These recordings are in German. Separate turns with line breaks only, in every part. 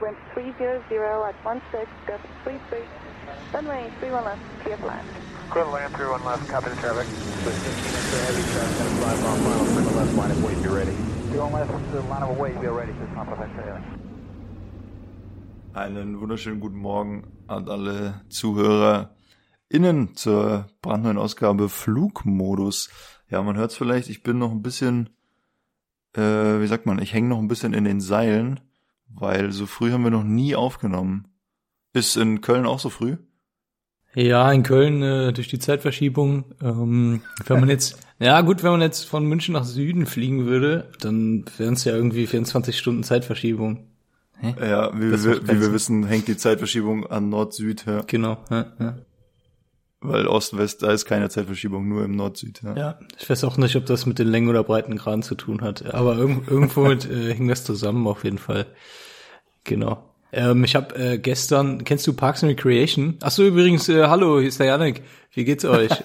wind 300 at 16, gust 33, runway 31 left, clear for land.
Clear land, 31 left, copy the traffic. So 15 into heavy traffic, gonna fly final, clear left line of weight, be ready. 31 left, the line of weight, be ready, just not perfect,
Einen wunderschönen guten Morgen an alle ZuhörerInnen zur brandneuen Ausgabe Flugmodus. Ja, man hört es vielleicht, ich bin noch ein bisschen, äh, wie sagt man, ich hänge noch ein bisschen in den Seilen, weil so früh haben wir noch nie aufgenommen. Ist in Köln auch so früh?
Ja, in Köln äh, durch die Zeitverschiebung. Ähm, wenn man jetzt, ja gut, wenn man jetzt von München nach Süden fliegen würde, dann wären es ja irgendwie 24 Stunden Zeitverschiebung.
Hä? Ja, wie, wir, wie wir wissen, hängt die Zeitverschiebung an Nord-Süd, ja.
Genau. Ja, ja.
Weil Ost-West, da ist keine Zeitverschiebung, nur im Nord-Süd, ja.
ja, ich weiß auch nicht, ob das mit den Längen oder Breitengraden zu tun hat, aber irgend, irgendwo mit, äh, hing das zusammen auf jeden Fall. Genau. Ähm, ich habe äh, gestern, kennst du Parks and Recreation? Ach so, übrigens, äh, hallo, hier ist der Janik. Wie geht's euch?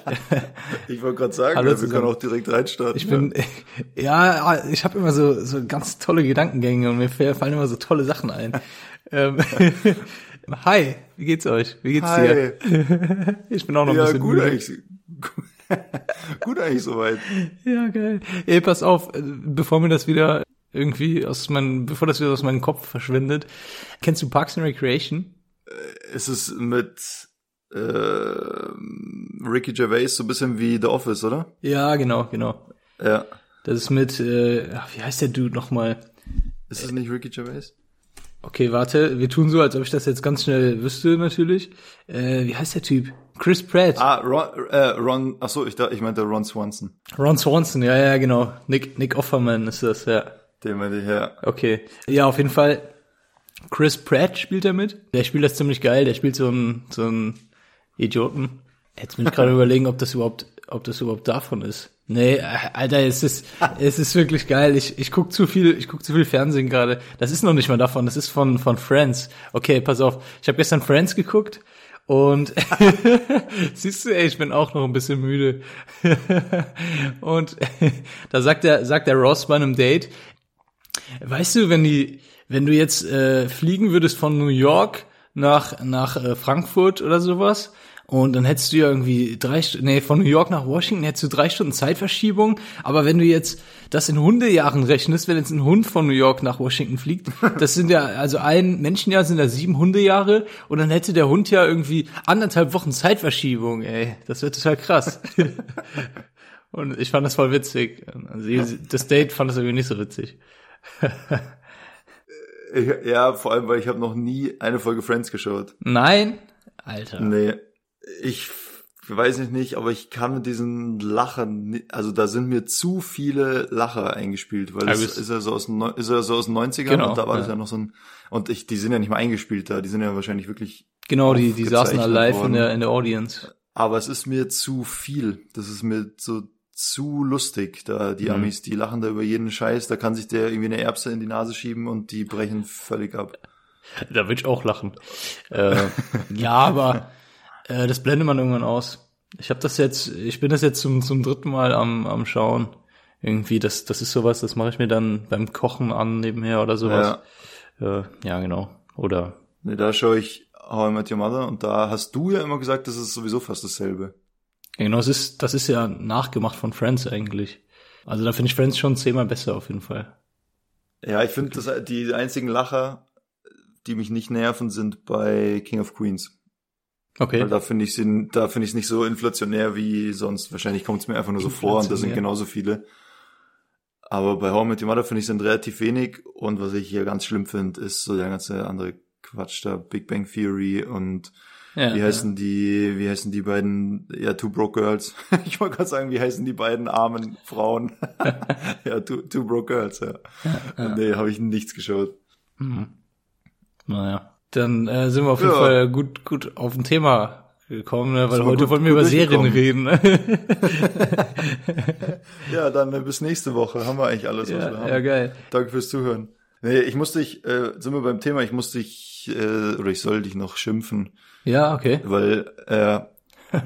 Ich wollte gerade sagen,
Hallo
wir
zusammen.
können auch direkt reinstarten.
Ich bin, ja, ich habe immer so, so ganz tolle Gedankengänge und mir fallen immer so tolle Sachen ein. ähm, Hi, wie geht's euch? Wie geht's
Hi.
dir? Ich bin auch noch ein
ja,
bisschen
gut
müde.
eigentlich. gut eigentlich soweit.
Ja, geil. Ey, pass auf, äh, bevor mir das wieder irgendwie aus meinem, bevor das wieder aus meinem Kopf verschwindet. Kennst du Parks and Recreation?
Es ist mit äh, Ricky Gervais so ein bisschen wie The Office, oder?
Ja, genau, genau.
Ja.
Das ist mit, äh, wie heißt der Dude nochmal?
Ist es nicht Ricky Gervais?
Okay, warte, wir tun so, als ob ich das jetzt ganz schnell wüsste, natürlich. Äh, wie heißt der Typ? Chris Pratt.
Ah, Ron, äh, Ron ach so, ich, ich meinte Ron Swanson.
Ron Swanson, ja, ja, genau. Nick, Nick Offerman ist das, ja.
Den meinte ich, ja.
Okay. Ja, auf jeden Fall. Chris Pratt spielt er mit. Der spielt das ziemlich geil. Der spielt so einen, so einen Idioten. Jetzt bin ich gerade überlegen, ob das überhaupt, ob das überhaupt davon ist. Nee, äh, Alter, es ist, es ist wirklich geil. Ich, ich guck zu viel, ich guck zu viel Fernsehen gerade. Das ist noch nicht mal davon. Das ist von, von Friends. Okay, pass auf. Ich habe gestern Friends geguckt und siehst du, ey, ich bin auch noch ein bisschen müde. und da sagt der, sagt der Ross bei einem Date, Weißt du, wenn die, wenn du jetzt äh, fliegen würdest von New York nach nach äh, Frankfurt oder sowas und dann hättest du ja irgendwie drei, nee, von New York nach Washington hättest du drei Stunden Zeitverschiebung. Aber wenn du jetzt das in Hundejahren rechnest, wenn jetzt ein Hund von New York nach Washington fliegt, das sind ja also ein Menschenjahr sind da sieben Hundejahre und dann hätte der Hund ja irgendwie anderthalb Wochen Zeitverschiebung. Ey, das wäre total krass. Und ich fand das voll witzig. Also das Date fand das irgendwie nicht so witzig.
Ich, ja, vor allem, weil ich habe noch nie eine Folge Friends geschaut.
Nein? Alter.
Nee. Ich weiß nicht, nicht, aber ich kann mit diesen Lachern, ni- also da sind mir zu viele Lacher eingespielt, weil das
es-
ist ja so aus ist ja so aus den 90ern
Genau,
und da war das
ja.
ja noch so ein, und ich, die sind ja nicht mal eingespielt da, die sind ja wahrscheinlich wirklich,
Genau, die, die saßen da live in
worden.
der, in der Audience.
aber es ist mir zu viel. Das ist mir so zu lustig, da die
Mhm.
Amis, die lachen da über jeden Scheiß, da kann sich der irgendwie eine Erbse in die Nase schieben und die brechen völlig ab.
Da würde ich auch lachen. äh, ja, aber äh, das blendet man irgendwann aus. Ich habe das jetzt, ich bin das jetzt zum, zum dritten Mal am, am Schauen. Irgendwie, das, das ist sowas, das mache ich mir dann beim Kochen an nebenher oder sowas. Ja, äh, ja genau. Oder
Nee, da schaue ich How I Met Your Mother und da hast du ja immer gesagt, das ist sowieso fast dasselbe.
ja, genau, das ist, das ist ja nachgemacht von Friends eigentlich. Also da finde ich Friends schon zehnmal besser auf jeden Fall.
Ja, ich finde, die einzigen Lacher, die mich nicht nerven, sind bei King of Queens.
Okay.
Weil da finde ich da finde ich es nicht so inflationär wie sonst. Wahrscheinlich kommt es mir einfach nur so vor und da sind genauso viele. Aber bei I Met Your Mother finde ich sind relativ wenig und was ich hier ganz schlimm finde, ist so der ganze andere Quatsch da, Big Bang Theory und
ja,
wie heißen die, wie heißen die beiden, ja, Two Broke Girls. ich wollte gerade sagen, wie heißen die beiden armen Frauen? ja, two, two Broke Girls, ja. Nee, habe ich nichts geschaut.
Ja. Mhm. Naja. Dann äh, sind wir auf jeden
Ja.
Fall gut, gut auf ein Thema gekommen, ne? weil heute
gut-
wollen wir über Serien reden. Ne?
Ja, dann äh, bis nächste Woche. Haben wir eigentlich alles, was wir
ja,
haben.
ja, geil.
Danke fürs Zuhören. Nee, ich muss dich, äh, sind wir beim Thema, ich muss dich, äh, oder ich soll dich noch schimpfen,
Ja, okay.
weil, äh,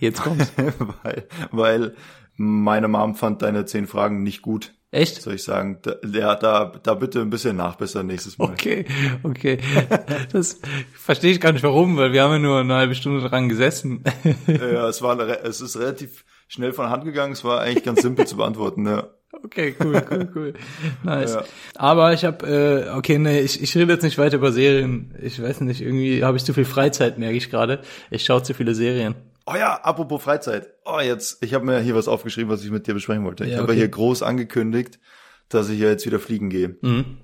Jetzt kommt's.
weil, weil meine Mom fand deine zehn Fragen nicht gut.
Echt?
soll ich sagen. Da, ja, da, da bitte ein bisschen nachbessern nächstes Mal.
Okay, okay. Das verstehe ich gar nicht warum, weil wir haben ja nur eine halbe Stunde dran gesessen.
Ja, es war, es ist relativ schnell von Hand gegangen. Es war eigentlich ganz simpel zu beantworten. Ja.
Okay, cool, cool, cool. Nice.
Ja.
Aber ich habe, äh, okay, nee, ich, ich rede jetzt nicht weiter über Serien. Ich weiß nicht, irgendwie habe ich zu viel Freizeit, merke ich gerade. Ich schaue zu viele Serien.
Oh ja, apropos Freizeit. Oh, jetzt, ich habe mir hier was aufgeschrieben, was ich mit dir besprechen wollte. Ich
Ja,
habe
okay.
hier groß angekündigt, dass ich ja jetzt wieder fliegen gehe.
Mhm.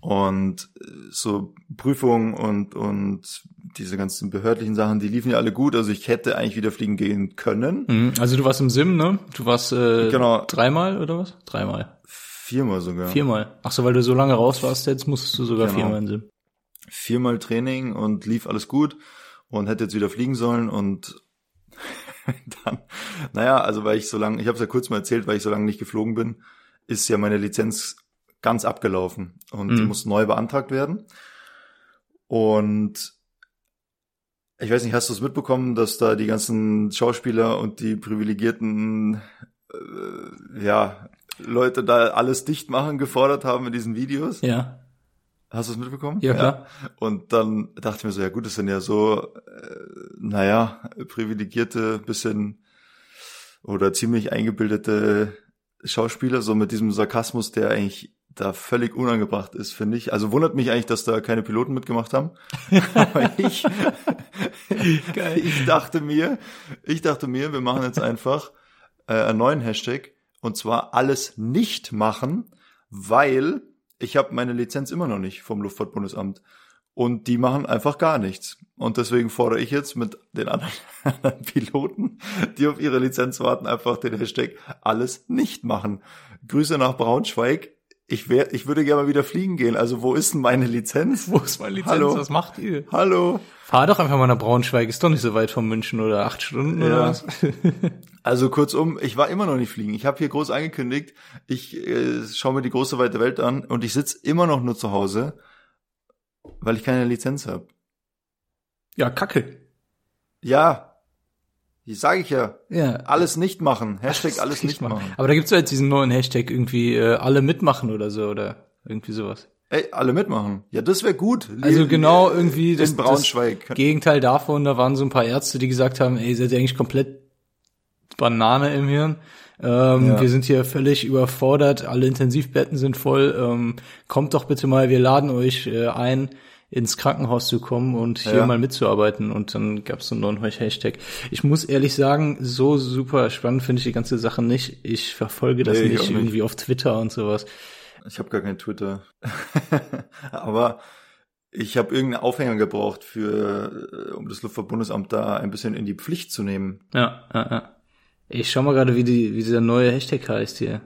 Und äh, so Prüfungen und, und diese ganzen behördlichen Sachen, die liefen ja alle gut. Also ich hätte eigentlich wieder fliegen gehen können.
Mhm. Also du warst im Sim, ne? Du warst äh,
Genau.
dreimal oder was? Dreimal.
Viermal sogar.
Viermal. Ach so, weil du so lange raus warst, jetzt musstest du sogar
Genau.
viermal im Sim.
Viermal Training und lief alles gut und hätte jetzt wieder fliegen sollen und dann, naja, also weil ich so lange, ich habe es ja kurz mal erzählt, weil ich so lange nicht geflogen bin, ist ja meine Lizenz ganz abgelaufen und
Mhm.
muss neu beantragt werden. Und ich weiß nicht, hast du es mitbekommen, dass da die ganzen Schauspieler und die privilegierten äh, ja, Leute da alles dicht machen gefordert haben in diesen Videos?
Ja.
Hast du es mitbekommen?
Ja, klar.
Und dann dachte ich mir so, ja gut, das sind ja so, äh, naja, privilegierte, bisschen oder ziemlich eingebildete Schauspieler, so mit diesem Sarkasmus, der eigentlich da völlig unangebracht ist, finde ich. Also wundert mich eigentlich, dass da keine Piloten mitgemacht haben. Aber ich, ich dachte mir, ich dachte mir, wir machen jetzt einfach äh, einen neuen Hashtag und zwar alles nicht machen, weil ich habe meine Lizenz immer noch nicht vom Luftfahrtbundesamt und die machen einfach gar nichts. Und deswegen fordere ich jetzt mit den anderen anderen Piloten, die auf ihre Lizenz warten, einfach den Hashtag alles nicht machen. Grüße nach Braunschweig. Ich wär, ich würde gerne mal wieder fliegen gehen. Also wo ist denn meine Lizenz?
Wo ist meine Lizenz?
Hallo?
Was macht ihr?
Hallo.
Fahr doch einfach mal nach Braunschweig, ist doch nicht so weit von München oder acht Stunden oder
Ja.
was?
Also kurzum, ich war immer noch nicht fliegen. Ich habe hier groß angekündigt, ich äh, schaue mir die große weite Welt an und ich sitz immer noch nur zu Hause, weil ich keine Lizenz habe.
Ja, Kacke.
Ja, sage ich ja.
Ja.
Alles nicht machen. Hashtag alles nicht machen.
Aber da gibt's ja jetzt diesen neuen Hashtag irgendwie äh, alle mitmachen oder so oder irgendwie sowas.
Ey, alle mitmachen. Ja, das wäre gut.
Also genau irgendwie das,
in Braunschweig.
das Gegenteil davon, da waren so ein paar Ärzte, die gesagt haben, ey, seid ihr eigentlich komplett Banane im Hirn. Ähm,
Ja.
Wir sind hier völlig überfordert, alle Intensivbetten sind voll. Ähm, kommt doch bitte mal, wir laden euch äh, ein, ins Krankenhaus zu kommen und hier
Ja.
mal mitzuarbeiten. Und dann gab's so einen neuen Hashtag. Ich muss ehrlich sagen, so super spannend finde ich die ganze Sache nicht. Ich verfolge das
Nee, ich
nicht
nicht.
irgendwie auf Twitter und sowas.
Ich habe gar kein Twitter. Aber ich habe irgendeinen Aufhänger gebraucht für, äh, um das Luftfahrtbundesamt da ein bisschen in die Pflicht zu nehmen.
Ja, ja, ja. Ich schau mal gerade, wie, die, wie dieser neue Hashtag heißt hier.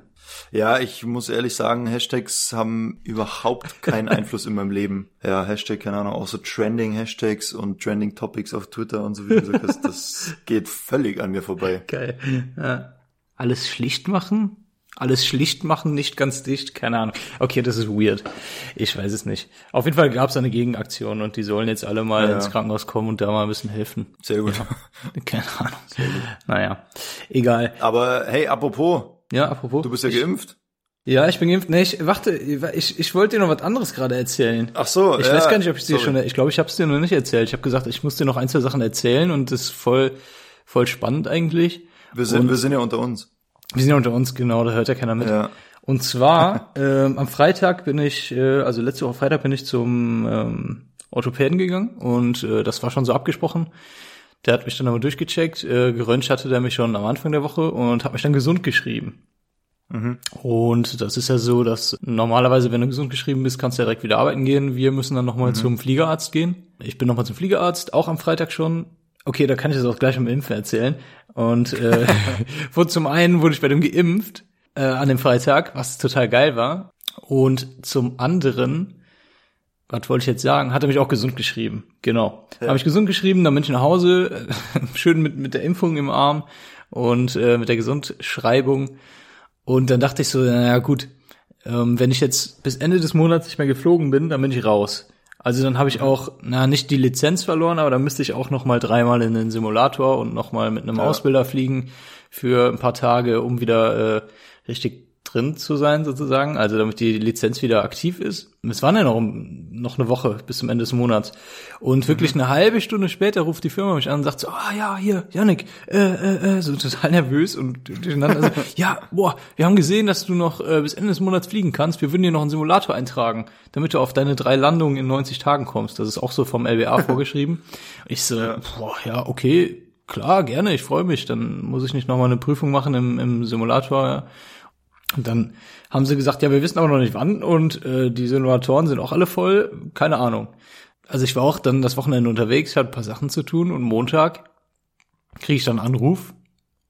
Ja, ich muss ehrlich sagen, Hashtags haben überhaupt keinen Einfluss in meinem Leben. Ja, Hashtag, keine Ahnung, auch so Trending-Hashtags und Trending-Topics auf Twitter und so, wie du gesagt hast, das geht völlig an mir vorbei.
Geil. Ja. Alles schlicht machen? Alles schlicht machen, nicht ganz dicht? Keine Ahnung. Okay, das ist weird. Ich weiß es nicht. Auf jeden Fall gab es eine Gegenaktion und die sollen jetzt alle mal
Ja,
ins
ja.
Krankenhaus kommen und da mal ein bisschen helfen.
Sehr gut.
Keine Ahnung. Naja, egal.
Aber hey, apropos,
Ja, apropos.
du bist ja
ich,
geimpft.
Ja, ich bin geimpft. Nee, ich, warte, ich, ich wollte dir noch was anderes gerade erzählen.
Ach so,
Ich
ja,
weiß gar nicht, ob ich dir schon, ich glaube, ich habe es dir noch nicht erzählt. Ich habe gesagt, ich muss dir noch ein, zwei Sachen erzählen und das ist voll, voll spannend eigentlich.
Wir sind,
Und-
wir sind ja unter uns.
Wir sind ja unter uns, genau, da hört ja keiner mit.
Ja.
Und zwar, ähm, am Freitag bin ich, äh, also letzte Woche Freitag bin ich zum ähm, Orthopäden gegangen und äh, das war schon so abgesprochen. Der hat mich dann aber durchgecheckt, äh, geröntgt hatte der mich schon am Anfang der Woche und hat mich dann gesund geschrieben.
Mhm.
Und das ist ja so, dass normalerweise, wenn du gesund geschrieben bist, kannst du ja direkt wieder arbeiten gehen. Wir müssen dann nochmal zum Fliegerarzt gehen. Ich bin nochmal zum Fliegerarzt, auch am Freitag schon. Okay, da kann ich das auch gleich am Impfen erzählen. Und äh, wurde zum einen wurde ich bei dem geimpft äh, an dem Freitag, was total geil war. Und zum anderen, was wollte ich jetzt sagen, hat er mich auch gesund geschrieben. Genau.
Ja.
Habe ich gesund geschrieben, dann bin ich nach Hause, schön mit, mit der Impfung im Arm und äh, mit der Gesundschreibung. Und dann dachte ich so, naja gut, ähm, wenn ich jetzt bis Ende des Monats nicht mehr geflogen bin, dann bin ich raus. Also dann habe ich auch, na nicht die Lizenz verloren, aber dann müsste ich auch noch mal dreimal in den Simulator und noch mal mit einem
Ja.
Ausbilder fliegen für ein paar Tage, um wieder äh, richtig drin zu sein sozusagen, also damit die Lizenz wieder aktiv ist. Es waren ja noch, noch eine Woche bis zum Ende des Monats. Und wirklich eine halbe Stunde später ruft die Firma mich an und sagt so, ah ja, hier, Yannick, äh, äh, äh, so total nervös und durcheinander. Also, ja, boah, wir haben gesehen, dass du noch äh, bis Ende des Monats fliegen kannst. Wir würden dir noch einen Simulator eintragen, damit du auf deine drei Landungen in 90 Tagen kommst. Das ist auch so vom LBA vorgeschrieben. Ich so, ja. boah, ja, okay, klar, gerne, ich freue mich. Dann muss ich nicht nochmal eine Prüfung machen im, im Simulator. Und dann haben sie gesagt, ja, wir wissen aber noch nicht wann und äh, die Simulatoren sind auch alle voll, keine Ahnung. Also ich war auch dann das Wochenende unterwegs, hatte ein paar Sachen zu tun und Montag kriege ich dann einen Anruf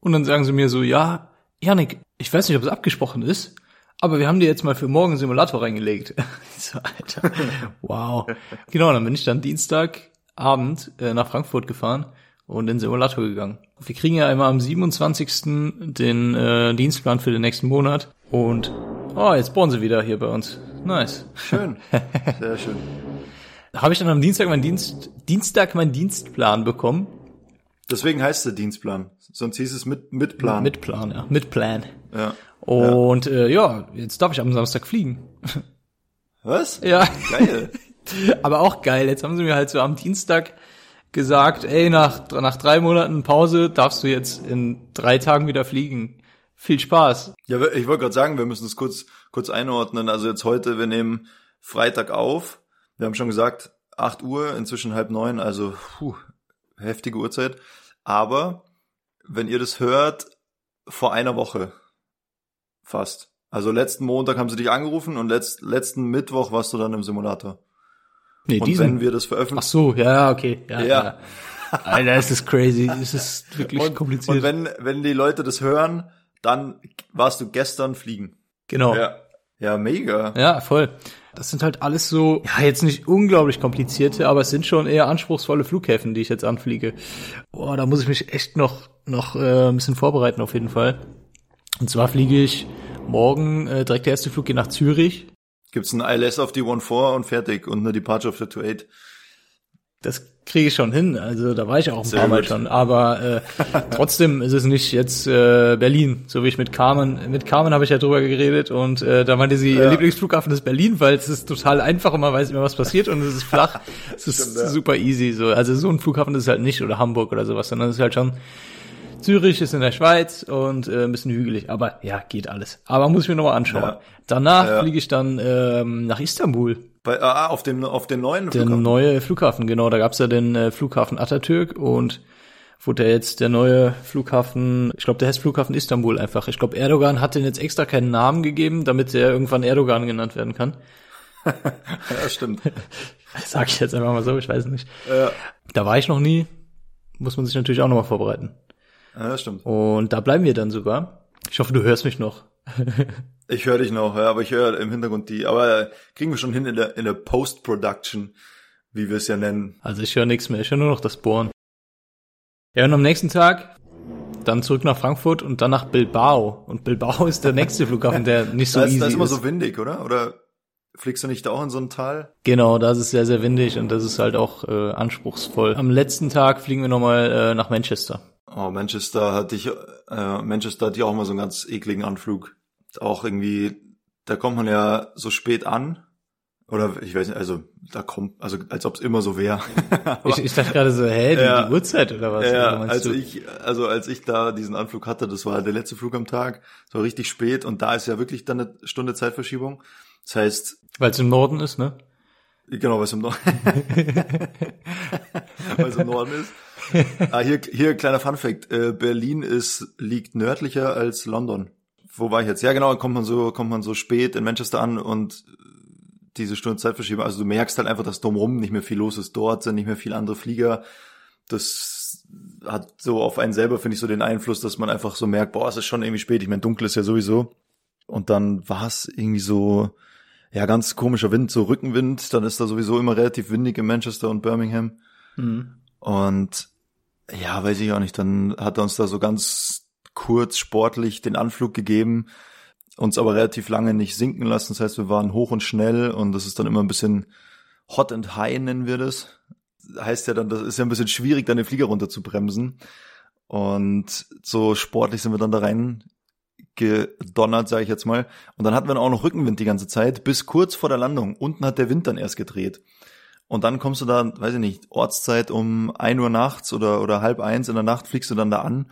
und dann sagen sie mir so, ja, Janik, ich weiß nicht, ob es abgesprochen ist, aber wir haben dir jetzt mal für morgen einen Simulator reingelegt. so, Alter, wow. Genau, dann bin ich dann Dienstagabend äh, nach Frankfurt gefahren und in den Simulator gegangen. Wir kriegen ja immer am 27. den äh, Dienstplan für den nächsten Monat und oh, jetzt bohren sie wieder hier bei uns. Nice.
Schön. Sehr schön.
Habe ich dann am Dienstag meinen Dienst Dienstag meinen Dienstplan bekommen.
Deswegen heißt der Dienstplan. Sonst hieß es mit mit Plan.
Mit Plan, ja. Mit Plan.
Ja.
Und ja, äh, ja jetzt darf ich am Samstag fliegen.
Was?
Ja.
Geil.
Aber auch geil. Jetzt haben sie mir halt so am Dienstag gesagt, ey, nach, nach drei Monaten Pause darfst du jetzt in drei Tagen wieder fliegen. Viel Spaß.
Ja, ich wollte gerade sagen, wir müssen es kurz, kurz einordnen. Also jetzt heute, wir nehmen Freitag auf. Wir haben schon gesagt, acht Uhr, inzwischen halb neun, also puh, heftige Uhrzeit. Aber wenn ihr das hört, vor einer Woche fast. Also letzten Montag haben sie dich angerufen und letzt, letzten Mittwoch warst du dann im Simulator.
Nee,
und
diesen,
wenn wir das veröffentlichen.
Ach so, ja, okay. Ja,
Ja.
ja. Alter, es ist crazy. Es ist wirklich
Und,
kompliziert.
und wenn, wenn die Leute das hören, dann warst du gestern fliegen.
genau.
Ja. Ja, mega.
Ja, voll. Das sind halt alles so, ja, jetzt nicht unglaublich komplizierte, aber es sind schon eher anspruchsvolle Flughäfen, die ich jetzt anfliege. Boah, da muss ich mich echt noch, noch äh, ein bisschen vorbereiten auf jeden Fall. Und zwar fliege ich morgen, äh, direkt der erste Flug geht nach Zürich.
Gibt's ein ILS auf die 1.4 und fertig und eine Departure of the 28.
Das kriege ich schon hin. Also da war ich auch ein
Sehr
paar Mal
gut.
schon. Aber äh, trotzdem ist es nicht jetzt äh, Berlin, so wie ich mit Carmen. Mit Carmen habe ich ja drüber geredet und äh, da meinte sie, ihr
Ja.
Lieblingsflughafen ist Berlin, weil es ist total einfach und man weiß immer, was passiert und es ist flach. es ist
Stimmt, ja.
super easy. So. Also so ein Flughafen ist es halt nicht oder Hamburg oder sowas, sondern es ist halt schon Zürich ist in der Schweiz und äh, ein bisschen hügelig, aber ja, geht alles. Aber muss ich mir nochmal anschauen.
Ja.
Danach
Ja.
fliege ich dann ähm, nach Istanbul.
Bei, ah, auf den, auf den neuen
Der
Flughafen.
neue Flughafen, genau. Da gab's ja den äh, Flughafen Atatürk und wurde ja jetzt der neue Flughafen, ich glaube, der heißt Flughafen Istanbul einfach. Ich glaube, Erdogan hat den jetzt extra keinen Namen gegeben, damit der irgendwann Erdogan genannt werden kann.
Ja, stimmt.
Sag ich jetzt einfach mal so, ich weiß nicht.
ja,
Da war ich noch nie. Muss man sich natürlich auch nochmal vorbereiten.
Ja, stimmt.
Und da bleiben wir dann sogar. Ich hoffe, du hörst mich noch.
Ich höre dich noch, ja, aber ich höre im Hintergrund die. Aber äh, kriegen wir schon hin in der, in der Post-Production, wie wir es ja nennen.
Also ich höre nichts mehr, ich höre nur noch das Bohren. Ja, und am nächsten Tag dann zurück nach Frankfurt und dann nach Bilbao. Und Bilbao ist der nächste Flughafen, der nicht so
da, ist,
easy
da ist immer
ist.
so windig, oder? Oder fliegst du nicht da auch in so ein Tal?
Genau, da ist es sehr, sehr windig und das ist halt auch äh, anspruchsvoll. Am letzten Tag fliegen wir nochmal äh, nach Manchester.
Oh, Manchester hatte ich, äh, Manchester hatte ich auch immer so einen ganz ekligen Anflug. Auch irgendwie, da kommt man ja so spät an. Oder ich weiß nicht, also da kommt, also als ob es immer so wäre.
Ich, ich dachte gerade so, hä, die,
Ja.
die Uhrzeit oder was?
Ja,
Oder
also
du?
ich, also als ich da diesen Anflug hatte, das war der letzte Flug am Tag, das war richtig spät und da ist ja wirklich dann eine Stunde Zeitverschiebung. Das heißt,
Weil es im Norden ist, ne?
genau, was im Norden, was im Norden ist. Ah, hier, hier kleiner Fun Fact, äh, Berlin ist, liegt nördlicher als London. Wo war ich jetzt? Ja, genau, dann kommt man so, kommt man so spät in Manchester an und diese Stunde Zeitverschiebung, also du merkst halt einfach, dass drumherum nicht mehr viel los ist. Dort sind nicht mehr viele andere Flieger. Das hat so auf einen selber, finde ich, so den Einfluss, dass man einfach so merkt, boah, es ist schon irgendwie spät. Ich meine, dunkel ist ja sowieso. Und dann war es irgendwie so, ja, ganz komischer Wind, so Rückenwind. Dann ist da sowieso immer relativ windig in Manchester und Birmingham.
Mhm.
Und ja, weiß ich auch nicht, dann hat er uns da so ganz kurz sportlich den Anflug gegeben, uns aber relativ lange nicht sinken lassen. Das heißt, wir waren hoch und schnell und das ist dann immer ein bisschen hot and high, nennen wir das. Heißt ja dann, das ist ja ein bisschen schwierig, dann den Flieger runter zu bremsen. Und so sportlich sind wir dann da rein gedonnert, sage ich jetzt mal. Und dann hatten wir auch noch Rückenwind die ganze Zeit, bis kurz vor der Landung. Unten hat der Wind dann erst gedreht. Und dann kommst du da, weiß ich nicht, Ortszeit um ein Uhr nachts oder, oder halb eins in der Nacht fliegst du dann da an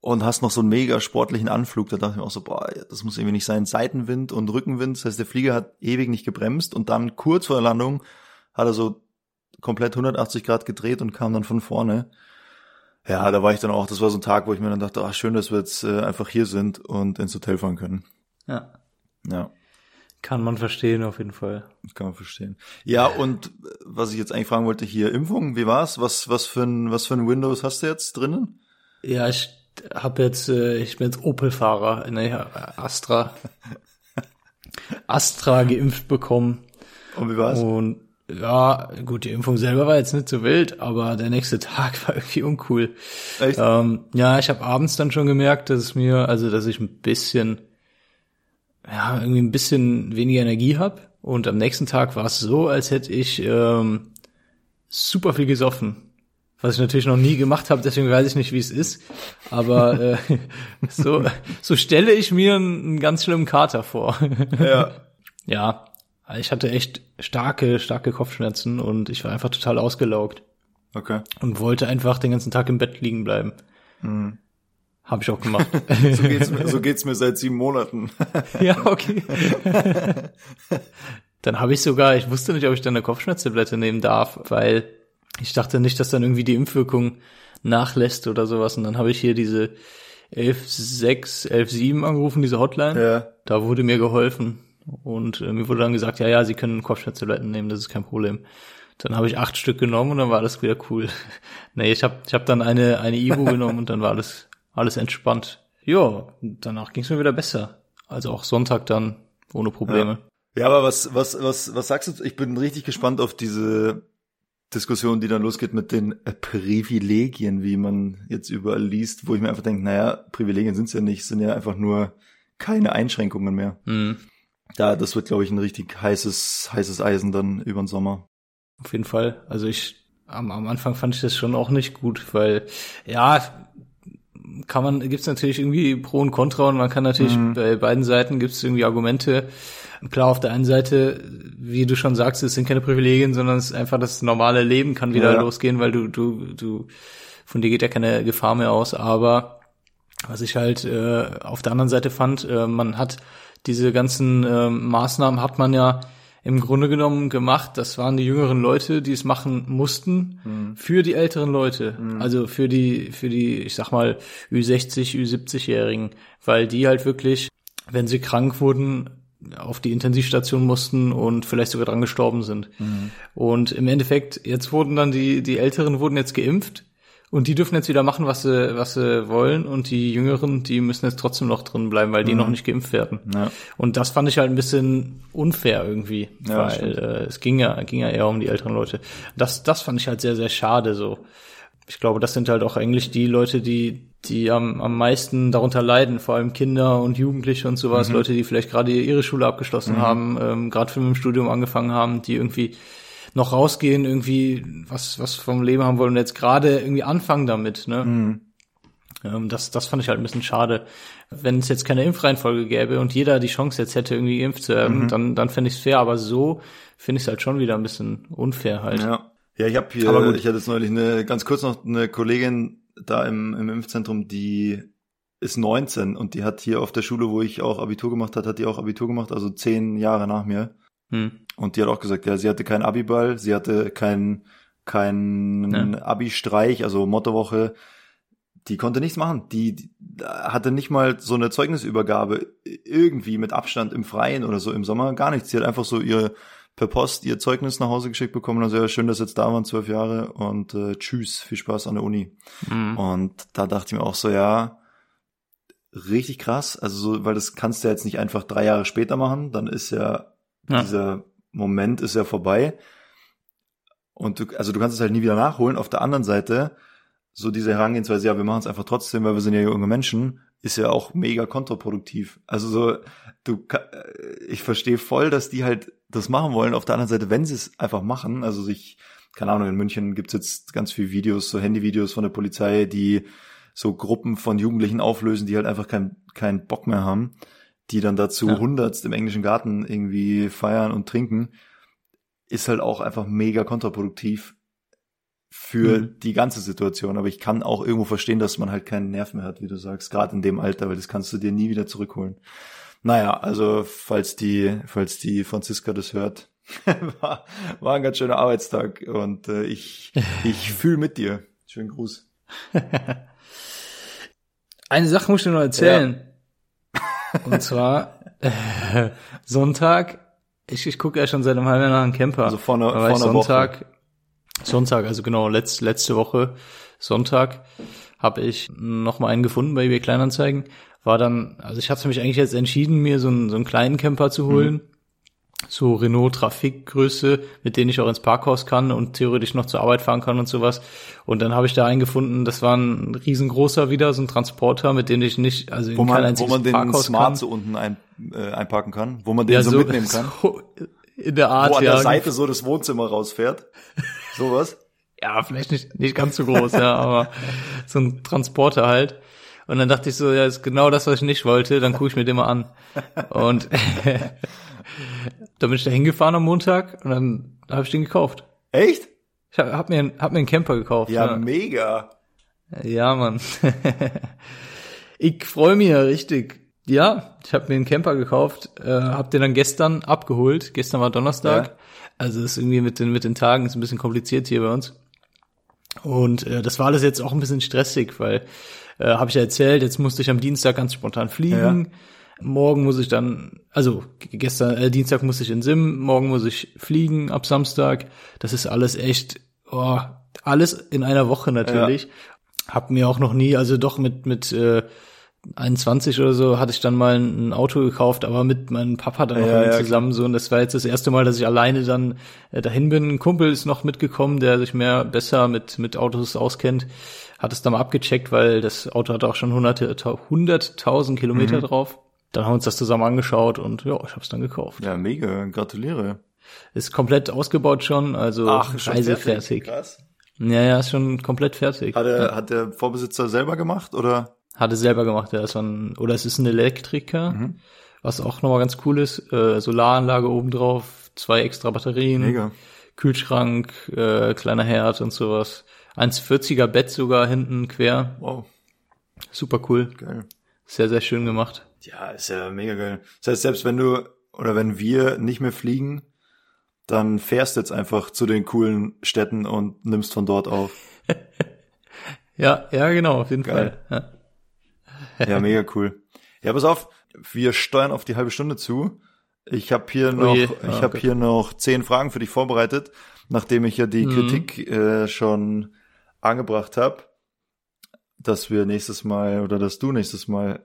und hast noch so einen mega sportlichen Anflug. Da dachte ich mir auch so, boah, das muss irgendwie nicht sein. Seitenwind und Rückenwind. Das heißt, der Flieger hat ewig nicht gebremst und dann kurz vor der Landung hat er so komplett 180 Grad gedreht und kam dann von vorne. Ja, da war ich dann auch, das war so ein Tag, wo ich mir dann dachte, ach schön, dass wir jetzt äh, einfach hier sind und ins Hotel fahren können.
Ja.
Ja,
Kann man verstehen, auf jeden Fall.
kann man verstehen. Ja, und äh, was ich jetzt eigentlich fragen wollte, hier Impfung, wie war's? Was, was für ein, was für ein Windows hast du jetzt drinnen?
Ja, ich habe jetzt, äh, ich bin jetzt Opel-Fahrer, ne, Astra. Astra geimpft bekommen.
Und wie war's?
Und ja, gut, die Impfung selber war jetzt nicht so wild, aber der nächste Tag war irgendwie uncool.
Echt?
Ähm, ja, ich habe abends dann schon gemerkt, dass es mir, also dass ich ein bisschen, ja, irgendwie ein bisschen weniger Energie habe. Und am nächsten Tag war es so, als hätte ich ähm, super viel gesoffen. Was ich natürlich noch nie gemacht habe, deswegen weiß ich nicht, wie es ist. Aber äh, so, so stelle ich mir einen, ganz schlimmen Kater vor.
Ja.
ja, ich hatte echt starke, starke Kopfschmerzen und ich war einfach total ausgelaugt
Okay.
und wollte einfach den ganzen Tag im Bett liegen bleiben.
Mhm.
Habe ich auch gemacht.
So geht's mir, so geht's mir seit sieben Monaten.
ja, okay. dann habe ich sogar, ich wusste nicht, ob ich dann eine Kopfschmerztablette nehmen darf, weil ich dachte nicht, dass dann irgendwie die Impfwirkung nachlässt oder sowas. Und dann habe ich hier diese 11.6, 11.7 angerufen, diese Hotline.
Ja.
Da wurde mir geholfen. Und äh, mir wurde dann gesagt, ja, ja, Sie können Kopfschmerztabletten nehmen, das ist kein Problem. Dann habe ich acht Stück genommen und dann war das wieder cool. nee, ich habe ich hab dann eine, eine Ibu genommen und dann war alles, alles entspannt. Ja, danach ging es mir wieder besser. Also auch Sonntag dann ohne Probleme.
Ja, aber was, was, was, was sagst du? Ich bin richtig gespannt auf diese Diskussion, die dann losgeht mit den Privilegien, wie man jetzt überall liest, wo ich mir einfach denke, naja, Privilegien sind's ja nicht, sind ja einfach nur keine Einschränkungen mehr.
Mhm.
Da, das wird, glaube ich, ein richtig heißes, heißes Eisen dann über den Sommer.
Auf jeden Fall. Also ich, am, am Anfang fand ich das schon auch nicht gut, weil, ja, kann man, gibt's natürlich irgendwie Pro und Contra und man kann natürlich
Mhm.
bei beiden Seiten gibt's irgendwie Argumente. Klar, auf der einen Seite, wie du schon sagst, es sind keine Privilegien, sondern es ist einfach das normale Leben kann wieder
Ja.
losgehen, weil du, du, du, von dir geht ja keine Gefahr mehr aus, aber was ich halt äh, auf der anderen Seite fand, äh, man hat diese ganzen äh, Maßnahmen hat man ja im Grunde genommen gemacht. Das waren die jüngeren Leute, die es machen mussten für die älteren Leute. Also für die, für die, ich sag mal, Ü60, Ü70-Jährigen, weil die halt wirklich, wenn sie krank wurden, auf die Intensivstation mussten und vielleicht sogar dran gestorben sind. Und im Endeffekt, jetzt wurden dann die, die Älteren wurden jetzt geimpft und die dürfen jetzt wieder machen, was sie, was sie wollen und die Jüngeren, die müssen jetzt trotzdem noch drin bleiben, weil die noch nicht geimpft werden.
Ja.
Und das fand ich halt ein bisschen unfair irgendwie,
Ja,
weil äh, es ging ja, ging ja eher um die älteren Leute. Das, das fand ich halt sehr, sehr schade so. Ich glaube, das sind halt auch eigentlich die Leute, die, die am, am meisten darunter leiden, vor allem Kinder und Jugendliche und sowas, Leute, die vielleicht gerade ihre Schule abgeschlossen haben, ähm, gerade für mit dem Studium angefangen haben, die irgendwie noch rausgehen, irgendwie was, was vom Leben haben wollen und jetzt gerade irgendwie anfangen damit, ne? Ähm, das, das fand ich halt ein bisschen schade. Wenn es jetzt keine Impfreihenfolge gäbe und jeder die Chance jetzt hätte, irgendwie geimpft zu werden, dann, dann fände ich es fair, aber so finde ich es halt schon wieder ein bisschen unfair halt.
Ja. Ja, ich habe hier,
Aber gut.
ich hatte jetzt neulich eine, ganz kurz noch eine Kollegin da im, im Impfzentrum, die ist 19 und die hat hier auf der Schule, wo ich auch Abitur gemacht hat, hat die auch Abitur gemacht, also zehn Jahre nach mir.
Hm.
Und die hat auch gesagt, ja, sie hatte keinen Abiball, sie hatte keinen kein
Ja.
Abi-Streich, also Mottowoche. Die konnte nichts machen. Die, die hatte nicht mal so eine Zeugnisübergabe irgendwie mit Abstand im Freien oder so im Sommer. Gar nichts. Sie hat einfach so ihr per Post ihr Zeugnis nach Hause geschickt bekommen. Also ja, schön, dass jetzt da waren, zwölf Jahre und äh, tschüss, viel Spaß an der Uni.
Hm.
Und da dachte ich mir auch so, ja, richtig krass. Also so, weil das kannst du ja jetzt nicht einfach drei Jahre später machen. Dann ist ja,
Ja.
dieser Moment ist ja vorbei. Und du, also du kannst es halt nie wieder nachholen. Auf der anderen Seite, so diese Herangehensweise, ja, wir machen es einfach trotzdem, weil wir sind ja junge Menschen, ist ja auch mega kontraproduktiv. Also so, du, äh, ich verstehe voll, dass die halt das machen wollen. Auf der anderen Seite, wenn sie es einfach machen, also sich, keine Ahnung, in München gibt's jetzt ganz viele Videos, so Handyvideos von der Polizei, die so Gruppen von Jugendlichen auflösen, die halt einfach keinen keinen Bock mehr haben, die dann dazu
Ja.
hundertst im englischen Garten irgendwie feiern und trinken, ist halt auch einfach mega kontraproduktiv für
Mhm.
die ganze Situation. Aber ich kann auch irgendwo verstehen, dass man halt keinen Nerv mehr hat, wie du sagst, gerade in dem Alter, weil das kannst du dir nie wieder zurückholen. Naja, also falls die, falls die Franziska das hört, war, war ein ganz schöner Arbeitstag und äh, ich, ich fühle mit dir. Schönen Gruß.
Eine Sache muss ich dir noch erzählen. Und zwar äh, Sonntag. Ich, ich gucke ja schon seit einem halben Jahr nach einem Camper.
Also vor einer- vor einer Woche.
Sonntag, Sonntag, also genau, letzt, letzte Woche, Sonntag, habe ich noch mal einen gefunden bei eBay Kleinanzeigen. War dann, also ich hatte mich eigentlich jetzt entschieden, mir so einen, so einen kleinen Camper zu holen.
Mhm.
So Renault Trafikgröße, mit denen ich auch ins Parkhaus kann und theoretisch noch zur Arbeit fahren kann und sowas. Und dann habe ich da einen gefunden, das war ein riesengroßer wieder, so ein Transporter, mit dem ich nicht, also in
Wo
kein
man, wo
einziges
man den
Parkhaus
Smart
kann.
so unten ein, äh, einpacken kann, wo man den so, mitnehmen kann.
so in der Art,
Wo an
ja.
der Seite so das Wohnzimmer rausfährt. Sowas.
Ja, vielleicht nicht, nicht ganz so groß, ja, aber so ein Transporter halt. Und dann dachte ich so, ja, ist genau das, was ich nicht wollte, dann gucke ich mir den mal an. Und dann bin ich da hingefahren am Montag und dann habe ich den gekauft.
Echt?
Ich habe hab mir, hab mir einen Camper gekauft.
Ja, mega.
Ja, Mann. ich freue mich ja richtig. Ja, ich habe mir einen Camper gekauft, äh, habe den dann gestern abgeholt. Gestern war Donnerstag.
Ja.
Also ist irgendwie mit den mit den Tagen ist ein bisschen kompliziert hier bei uns. Und äh, das war alles jetzt auch ein bisschen stressig, weil äh, habe ich ja erzählt, jetzt musste ich am Dienstag ganz spontan fliegen. Morgen muss ich dann, also gestern, äh, Dienstag musste ich in Sim, morgen muss ich fliegen ab Samstag. Das ist alles echt, oh, alles in einer Woche natürlich. Hab mir auch noch nie, also doch mit mit äh, 21 oder so hatte ich dann mal ein Auto gekauft, aber mit meinem Papa dann noch
Ja, ja,
zusammen so. Und das war jetzt das erste Mal, dass ich alleine dann äh, dahin bin. Ein Kumpel ist noch mitgekommen, der sich mehr besser mit mit Autos auskennt. Hat es dann mal abgecheckt, weil das Auto hat auch schon hunderte, tau- hunderttausend Kilometer
Mhm.
drauf. Dann haben wir uns das zusammen angeschaut und ja, ich habe es dann gekauft.
Ja, mega. Gratuliere.
Ist komplett ausgebaut schon, also
schon
reisefertig.
Krass.
Ja, ja, ist schon komplett fertig.
Hat, er, hat der Vorbesitzer selber gemacht oder?
Hatte selber gemacht, ja. Ist ein, oder es ist ein Elektriker,
Mhm.
was auch nochmal ganz cool ist. Äh, Solaranlage obendrauf, zwei extra Batterien,
Mega.
Kühlschrank, äh, kleiner Herd und sowas. 1,40er Bett sogar hinten quer.
Wow,
Super cool.
geil.
Sehr, sehr schön gemacht.
Ja, ist ja mega geil. Das heißt, selbst wenn du oder wenn wir nicht mehr fliegen, dann fährst du jetzt einfach zu den coolen Städten und nimmst von dort auf.
Ja, ja, genau, auf jeden
Geil.
Fall. Ja.
Ja, mega cool. Ja, pass auf, wir steuern auf die halbe Stunde zu. Ich habe hier noch,
je.
ich
Ah,
habe hier noch zehn Fragen für dich vorbereitet, nachdem ich ja die
Mhm.
Kritik äh, schon angebracht habe, dass wir nächstes Mal oder dass du nächstes Mal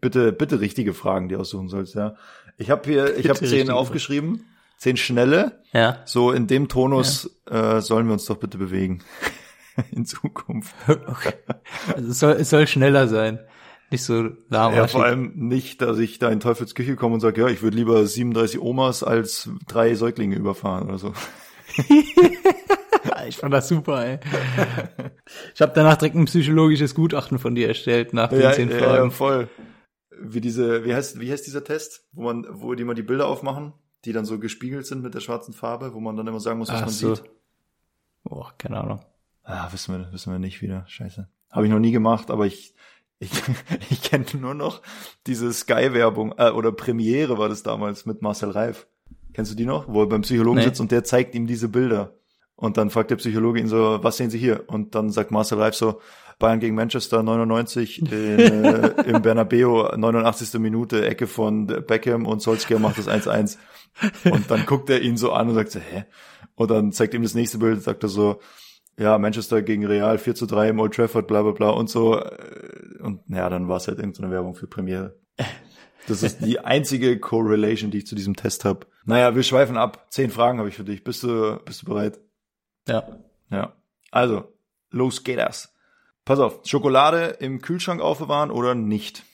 bitte bitte richtige Fragen dir aussuchen sollst. Ja, ich habe hier, ich habe zehn aufgeschrieben, zehn schnelle.
ja.
So in dem Tonus äh, sollen wir uns doch bitte bewegen in Zukunft.
Okay. Also es soll, es soll schneller sein. Nicht so
Ja,
lahmarschig.
vor allem nicht, dass ich da in Teufels Küche komme und sage, ja, ich würde lieber 37 Omas als drei Säuglinge überfahren oder so.
Ich fand das super, ey. Ich habe danach direkt ein psychologisches Gutachten von dir erstellt nach den
Ja,
zehn
ja,
Fragen.
voll. Wie diese, wie heißt, wie heißt dieser Test, wo man, wo die mal die Bilder aufmachen, die dann so gespiegelt sind mit der schwarzen Farbe, wo man dann immer sagen muss, was
Ach
man
so.
sieht.
Oh, keine Ahnung.
Ah, wissen wir, wissen wir nicht wieder. Scheiße. Habe ich noch nie gemacht, aber ich, ich, ich kenne nur noch diese Sky-Werbung, äh, oder Premiere war das damals mit Marcel Reif. Kennst du die noch? Wo er beim Psychologen
Nee.
sitzt und der zeigt ihm diese Bilder. Und dann fragt der Psychologe ihn so, was sehen Sie hier? Und dann sagt Marcel Reif so, Bayern gegen Manchester 99 in, äh, im Bernabeu 89. Minute Ecke von Beckham und Solskjaer macht das 1-1. Und dann guckt er ihn so an und sagt so, hä? Und dann zeigt ihm das nächste Bild, sagt er so, ja, Manchester gegen Real 4 zu 3 im Old Trafford, bla bla bla und so. Und ja, dann war es halt irgendeine Werbung für Premiere. Das ist die einzige Correlation, die ich zu diesem Test habe. Naja, wir schweifen ab. Zehn Fragen habe ich für dich. Bist du, bist du bereit?
Ja.
Ja. Also, los geht das. Pass auf, Schokolade im Kühlschrank aufbewahren oder nicht?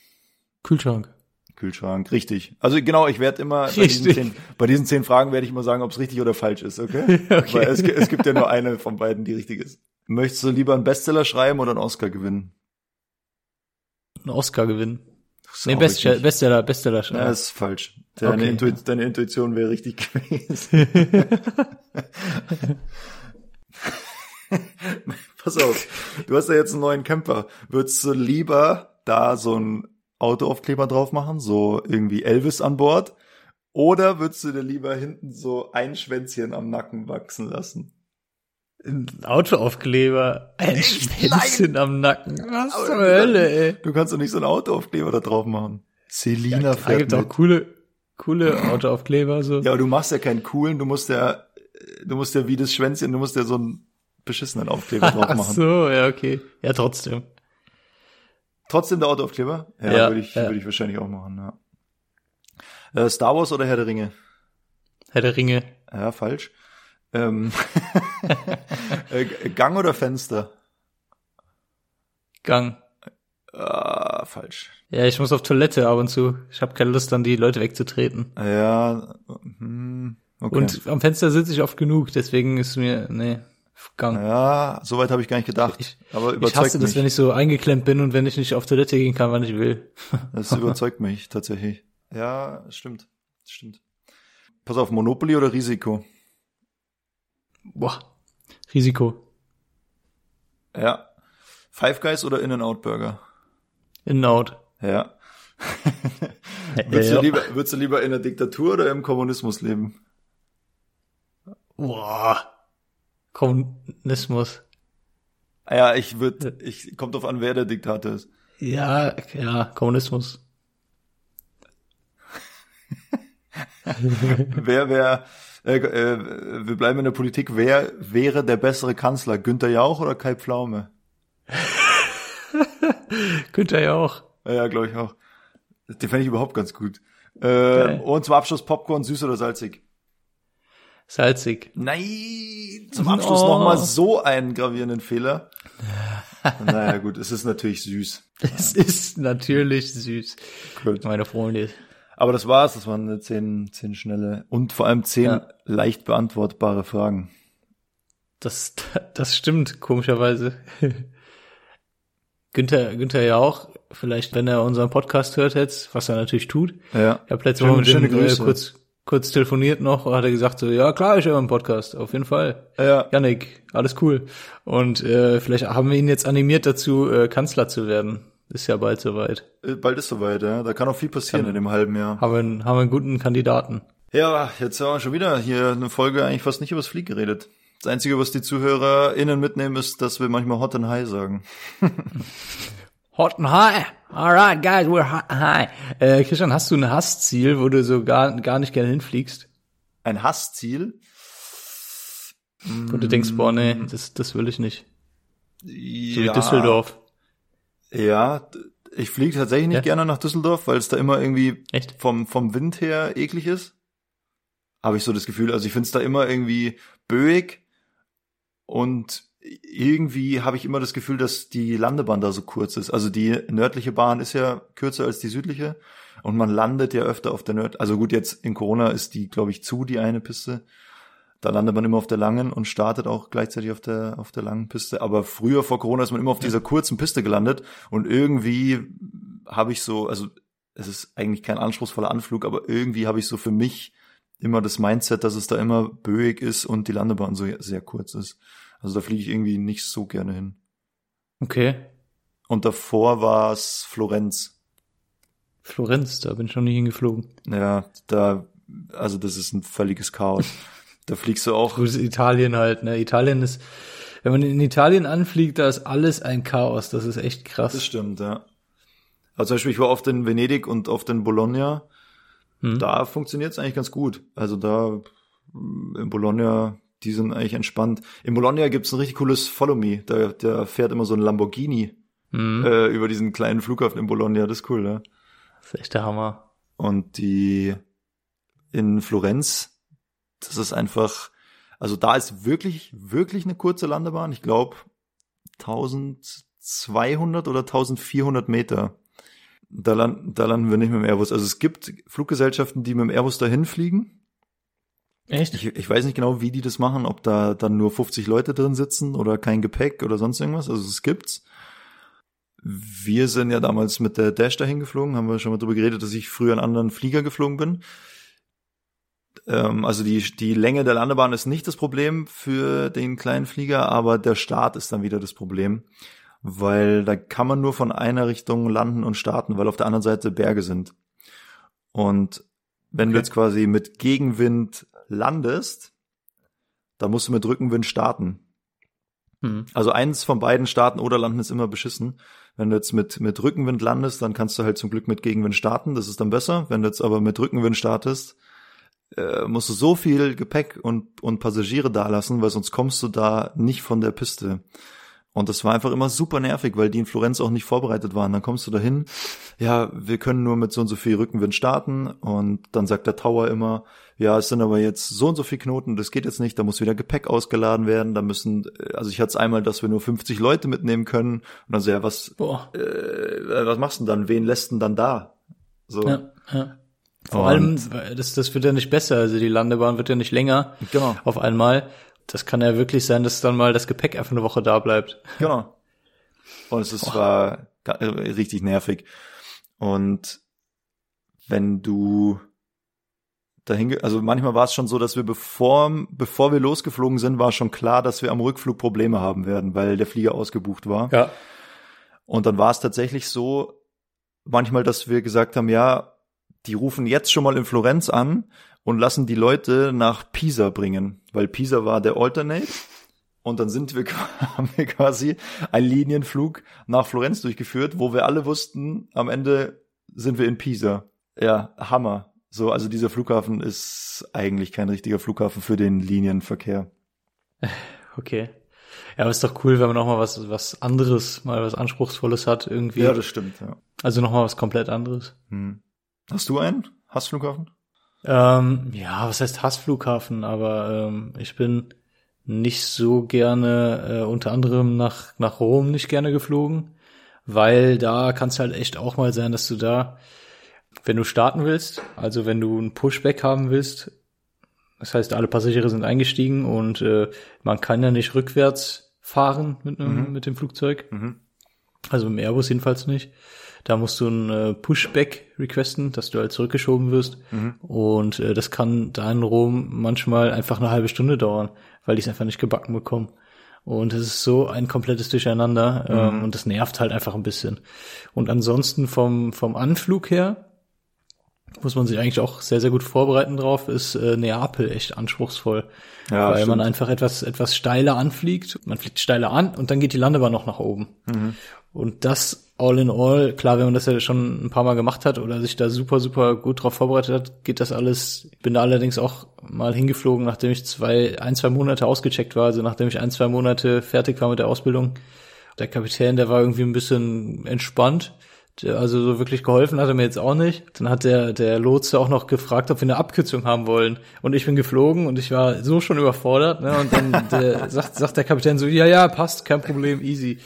Kühlschrank.
Kühlschrank, richtig. Also genau, ich werde immer bei diesen, zehn, bei diesen zehn Fragen werde ich immer sagen, ob es richtig oder falsch ist, okay?
Okay.
Weil es, es gibt ja nur eine von beiden, die richtig ist. Möchtest du lieber einen Bestseller schreiben oder einen Oscar gewinnen?
einen Oscar gewinnen. Nee, Bestseller. Bestseller, Bestseller.
Ja, das ist falsch. Deine,
Okay.
Intu deine Intuition wäre richtig gewesen. Pass auf, du hast ja jetzt einen neuen Camper. Würdest du lieber da so einen Autoaufkleber drauf machen, so irgendwie Elvis an Bord? Oder würdest du dir lieber hinten so ein Schwänzchen am Nacken wachsen lassen?
Ein Autoaufkleber, ein Schwänzchen am Nacken. Was zur Hölle, ey.
Du kannst doch nicht so einen Autoaufkleber da drauf machen. Selina
Da
fährt
gibt auch
mit.
coole, coole Autoaufkleber, so.
Ja, aber du machst ja keinen coolen, du musst ja, du musst ja wie das Schwänzchen, du musst ja so einen beschissenen Aufkleber drauf
Ach
machen.
so, ja, okay. Ja, trotzdem.
Trotzdem der Autoaufkleber? Ja,
Ja,
würde ich,
ja.
würde ich wahrscheinlich auch machen, ja. Äh, Star Wars oder Herr der Ringe?
Herr der Ringe.
Ja, falsch. Ähm, äh, Gang oder Fenster?
Gang.
Ah, falsch.
Ja, ich muss auf Toilette ab und zu. Ich habe keine Lust, dann die Leute wegzutreten.
Ja, hm, okay.
Und am Fenster sitze ich oft genug, deswegen ist mir, nee, Gang.
ja, soweit habe ich gar nicht gedacht.
Ich-
aber
Ich
überzeugt
hasse das,
mich.
wenn ich so eingeklemmt bin und wenn ich nicht auf Toilette gehen kann, wann ich will.
Das überzeugt mich tatsächlich. Ja, stimmt. Stimmt. Pass auf, Monopoly oder Risiko?
Boah. Risiko.
Ja. Five Guys oder In-N-Out Burger?
In Out.
Ja. würdest, du lieber, würdest du lieber in der Diktatur oder im Kommunismus leben?
Boah. Kommunismus.
Ah Ja, ich würde, ich, kommt drauf an, wer der Diktator ist.
Ja, ja, Kommunismus.
wer wäre, äh, äh, wir bleiben in der Politik, wer wäre der bessere Kanzler? Günther Jauch oder Kai Pflaume?
Günther ja auch.
Ja, ja glaube ich auch. Den fände ich überhaupt ganz gut. Äh, und zum Abschluss Popcorn, süß oder salzig?
Salzig.
Nein, zum Abschluss
Oh.
noch mal so einen gravierenden Fehler. naja, gut, es ist natürlich süß.
Es ist natürlich süß.
Gut.
Meine Freunde.
Aber das war's, das waren zehn, zehn schnelle und vor allem zehn
Ja.
leicht beantwortbare Fragen.
Das, das stimmt, komischerweise. Günther, Günther ja auch, vielleicht, wenn er unseren Podcast hört jetzt, was er natürlich tut.
Ja.
Ich habe letztes
Schöne-
Mal mit dem äh,
Grüße.
kurz, kurz telefoniert noch und hat er gesagt so, ja klar, ich höre einen Podcast, auf jeden Fall.
Ja.
Janik, alles cool. Und äh, vielleicht haben wir ihn jetzt animiert dazu, äh, Kanzler zu werden. Ist ja bald soweit.
Äh, Bald ist soweit, ja. Da kann auch viel passieren in dem halben Jahr.
Haben wir, einen, haben wir einen guten Kandidaten.
Ja, jetzt haben wir schon wieder hier eine Folge eigentlich fast nicht übers Flieg geredet. Das Einzige, was die ZuhörerInnen mitnehmen, ist, dass wir manchmal hot and high sagen.
Hot and high. Alright, guys, we're high. Äh, Christian, hast du ein Hassziel, wo du so gar, gar nicht gerne hinfliegst?
Ein Hassziel?
Wo du denkst, boah, nee, das, das will ich nicht. So wie
ja,
Düsseldorf.
Ja, ich fliege tatsächlich nicht
Ja?
gerne nach Düsseldorf, weil es da immer irgendwie
Echt?
vom, vom Wind her eklig ist. Habe ich so das Gefühl. Also ich finde es da immer irgendwie böig und irgendwie habe ich immer das Gefühl, dass die Landebahn da so kurz ist. Also die nördliche Bahn ist ja kürzer als die südliche und man landet ja öfter auf der Nord. Also gut, jetzt in Corona ist die, glaube ich, zu, die eine Piste. Da landet man immer auf der langen und startet auch gleichzeitig auf der, auf der langen Piste. Aber früher vor Corona ist man immer auf dieser kurzen Piste gelandet und irgendwie habe ich so, also es ist eigentlich kein anspruchsvoller Anflug, aber irgendwie habe ich so für mich immer das Mindset, dass es da immer böig ist und die Landebahn so sehr kurz ist. Also da fliege ich irgendwie nicht so gerne hin.
Okay.
Und davor war es Florenz.
Florenz, da bin ich noch nie hingeflogen.
Ja, da, also das ist ein völliges Chaos. Da fliegst du auch,
Gut, Italien halt, ne? Italien ist, wenn man in Italien anfliegt, da ist alles ein Chaos. Das ist echt krass.
das stimmt, ja. Also zum Beispiel, ich war oft in Venedig und oft in Bologna.
Hm.
Da funktioniert es eigentlich ganz gut. Also da in Bologna, die sind eigentlich entspannt. In Bologna gibt's ein richtig cooles Follow Me. Da, da fährt immer so ein Lamborghini
Hm.
äh, über diesen kleinen Flughafen in Bologna. Das ist cool, ne?
Das ist echt der Hammer.
Und die in Florenz, das ist einfach, also da ist wirklich, wirklich eine kurze Landebahn. Ich glaube 1200 oder 1400 Meter. Da, land, da landen wir nicht mit dem Airbus. Also es gibt Fluggesellschaften, die mit dem Airbus dahin fliegen.
Echt?
Ich, ich weiß nicht genau, wie die das machen, ob da dann nur 50 Leute drin sitzen oder kein Gepäck oder sonst irgendwas. Also es gibt's. wir sind ja damals mit der Dash dahin geflogen, haben wir schon mal drüber geredet, dass ich früher einen anderen Flieger geflogen bin. Ähm, also die, die Länge der Landebahn ist nicht das Problem für den kleinen Flieger, aber der Start ist dann wieder das Problem, weil da kann man nur von einer Richtung landen und starten, weil auf der anderen Seite Berge sind. Und wenn okay. du jetzt quasi mit Gegenwind landest, dann musst du mit Rückenwind starten. Mhm. Also eins von beiden starten oder landen ist immer beschissen. Wenn du jetzt mit, mit Rückenwind landest, dann kannst du halt zum Glück mit Gegenwind starten, das ist dann besser. Wenn du jetzt aber mit Rückenwind startest, äh, musst du so viel Gepäck und, und Passagiere dalassen, weil sonst kommst du da nicht von der Piste. Und das war einfach immer super nervig, weil die in Florenz auch nicht vorbereitet waren. Dann kommst du dahin, ja, wir können nur mit so und so viel Rückenwind starten. Und dann sagt der Tower immer, ja, es sind aber jetzt so und so viel Knoten, das geht jetzt nicht, da muss wieder Gepäck ausgeladen werden, da müssen, äh, also ich hatte es einmal, dass wir nur 50 Leute mitnehmen können. Und dann so, ja, was, Boah. Äh, was machst du denn dann? Wen lässt denn dann da? So. Ja,
ja. Vor und allem, das, das wird ja nicht besser, also die Landebahn wird ja nicht länger genau. auf einmal das kann ja wirklich sein, dass dann mal das Gepäck einfach eine Woche da bleibt.
Genau. Und es ist, war äh, richtig nervig. Und wenn du dahin, also manchmal war es schon so, dass wir bevor, bevor wir losgeflogen sind, war schon klar, dass wir am Rückflug Probleme haben werden, weil der Flieger ausgebucht war. Ja. Und dann war es tatsächlich so, manchmal, dass wir gesagt haben, ja, die rufen jetzt schon mal in Florenz an und lassen die Leute nach Pisa bringen, weil Pisa war der Alternate. Und dann sind wir, haben wir quasi einen Linienflug nach Florenz durchgeführt, wo wir alle wussten, am Ende sind wir in Pisa. Ja, Hammer. So, also dieser Flughafen ist eigentlich kein richtiger Flughafen für den Linienverkehr.
Okay. Ja, aber ist doch cool, wenn man noch mal was, was anderes, mal was Anspruchsvolles hat irgendwie.
Ja, das stimmt, ja.
Also noch mal was komplett anderes. Hm.
Hast du einen Hassflughafen?
Ähm, ja, was heißt Hassflughafen? Aber ähm, ich bin nicht so gerne, äh, unter anderem nach, nach Rom nicht gerne geflogen, weil da kann es halt echt auch mal sein, dass du da, wenn du starten willst, also wenn du ein Pushback haben willst, das heißt, alle Passagiere sind eingestiegen und äh, man kann ja nicht rückwärts fahren mit, einem, mhm. mit dem Flugzeug. Mhm. Also im Airbus jedenfalls nicht. Da musst du ein äh, Pushback requesten, dass du halt zurückgeschoben wirst. Mhm. Und äh, das kann da in Rom manchmal einfach eine halbe Stunde dauern, weil die es einfach nicht gebacken bekommen. Und es ist so ein komplettes Durcheinander ähm, mhm. und das nervt halt einfach ein bisschen. Und ansonsten vom, vom Anflug her muss man sich eigentlich auch sehr, sehr gut vorbereiten drauf, ist äh, Neapel echt anspruchsvoll. Ja, weil stimmt. man einfach etwas, etwas steiler anfliegt. Man fliegt steiler an und dann geht die Landebahn noch nach oben. Mhm. Und das all in all, klar, wenn man das ja schon ein paar Mal gemacht hat oder sich da super, super gut drauf vorbereitet hat, geht das alles. Ich bin da allerdings auch mal hingeflogen, nachdem ich zwei, ein, zwei Monate ausgecheckt war, also nachdem ich ein, zwei Monate fertig war mit der Ausbildung. Der Kapitän, der war irgendwie ein bisschen entspannt. Also so wirklich geholfen hat er mir jetzt auch nicht. Dann hat der, der Lotse auch noch gefragt, ob wir eine Abkürzung haben wollen. Und ich bin geflogen und ich war so schon überfordert. Ne? Und dann der, sagt, sagt der Kapitän so, ja, ja, passt, kein Problem, easy.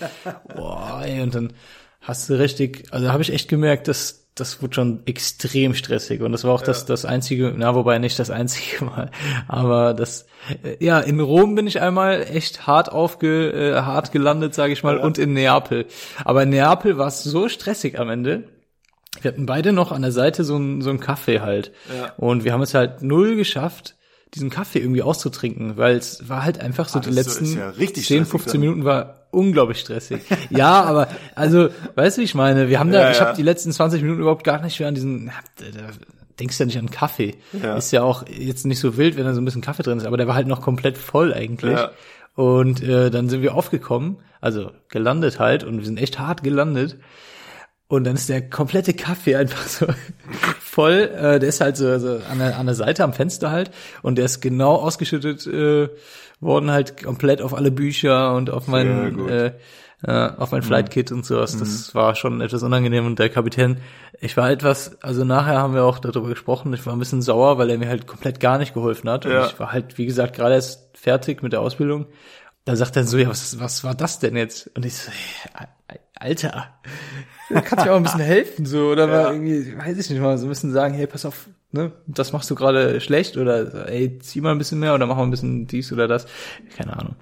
Boah, ey, und dann hast du richtig, also habe ich echt gemerkt, dass das wurde schon extrem stressig und das war auch ja. das das einzige, na wobei nicht das einzige Mal, aber das äh, ja in Rom bin ich einmal echt hart aufge äh, hart gelandet, sage ich mal, ja. und in Neapel. Aber in Neapel war es so stressig am Ende. Wir hatten beide noch an der Seite so ein so ein Kaffee halt ja. und wir haben es halt null geschafft diesen Kaffee irgendwie auszutrinken, weil es war halt einfach so ah, die letzten so, ja 10, 15 dann. Minuten war unglaublich stressig. ja, aber also, weißt du, wie ich meine, wir haben da, ja, ich ja. habe die letzten 20 Minuten überhaupt gar nicht mehr an diesen, da denkst du ja nicht an Kaffee. Ja. Ist ja auch jetzt nicht so wild, wenn da so ein bisschen Kaffee drin ist, aber der war halt noch komplett voll eigentlich. Ja. Und äh, dann sind wir aufgekommen, also gelandet halt, und wir sind echt hart gelandet. Und dann ist der komplette Kaffee einfach so voll. Äh, der ist halt so, so an, der, an der Seite am Fenster halt. Und der ist genau ausgeschüttet äh, worden, halt komplett auf alle Bücher und auf mein, äh, äh, auf mein Flight-Kit und sowas. Das mhm. war schon etwas unangenehm. Und der Kapitän, ich war etwas, also nachher haben wir auch darüber gesprochen, ich war ein bisschen sauer, weil er mir halt komplett gar nicht geholfen hat. Und ja. ich war halt, wie gesagt, gerade erst fertig mit der Ausbildung. Da sagt er so, ja, was, was war das denn jetzt? Und ich so, Alter, kannst du mir auch ein bisschen helfen, so, oder ja. irgendwie, weiß ich nicht mal, so ein bisschen sagen, hey, pass auf, ne, das machst du gerade schlecht, oder ey, zieh mal ein bisschen mehr, oder mach mal ein bisschen dies oder das. Keine Ahnung.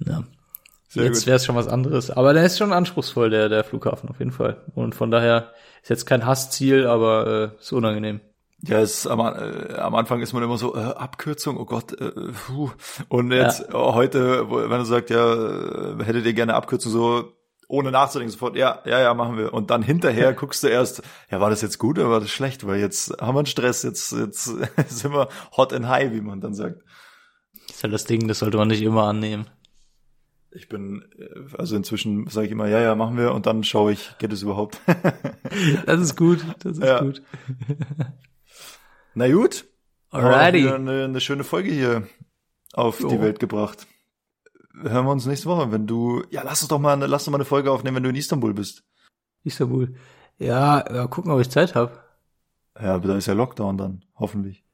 Ja.
Sehr
Jetzt wäre es schon was anderes. Aber der ist schon anspruchsvoll, der, der Flughafen auf jeden Fall. Und von daher ist jetzt kein Hassziel, aber äh, ist unangenehm.
Ja, es, am, äh, am Anfang ist man immer so, äh, Abkürzung, oh Gott, äh, puh. Und jetzt oh, heute, wo, wenn du sagst, ja, äh, hättet ihr gerne Abkürzung, so ohne nachzudenken, sofort, ja, ja, ja, machen wir. Und dann hinterher guckst du erst, ja, war das jetzt gut oder war das schlecht? Weil jetzt haben wir einen Stress, jetzt, jetzt sind wir hot and high, wie man dann sagt.
Das ist halt das Ding, das sollte man nicht immer annehmen.
Ich bin, äh, also inzwischen sage ich immer, ja, ja, machen wir und dann schaue ich, geht es überhaupt?
Das ist gut, das ist
Ja.
gut.
Na gut.
Alrighty.
Wieder Eine, eine schöne Folge hier auf
Jo.
die Welt gebracht. Hören wir uns nächste Woche, wenn du, ja, lass uns doch mal, eine, lass doch mal eine Folge aufnehmen, wenn du in Istanbul bist.
Istanbul. Ja, ja gucken, ob ich Zeit habe.
Ja, aber da ist ja Lockdown dann, hoffentlich.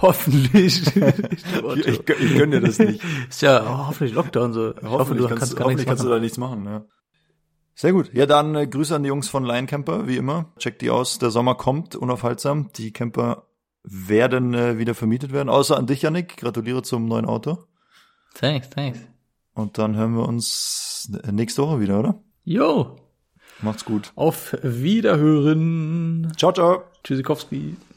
Hoffentlich.
Ich, ich, gönn- ich gönn dir das nicht.
Ist ja hoffentlich Lockdown so. Ich hoffe,
hoffentlich
du
kannst,
kannst
hoffentlich kannst du da nichts machen, ja. Sehr gut. Ja, dann äh, Grüße an die Jungs von Lion Camper, wie immer. Checkt die aus. Der Sommer kommt unaufhaltsam. Die Camper werden äh, wieder vermietet werden. Außer an dich, Yannick. Gratuliere zum neuen Auto.
Thanks, thanks.
Und dann hören wir uns nächste Woche wieder, oder?
Jo,
Macht's gut.
auf Wiederhören.
Ciao, ciao.
Tschüssikowski.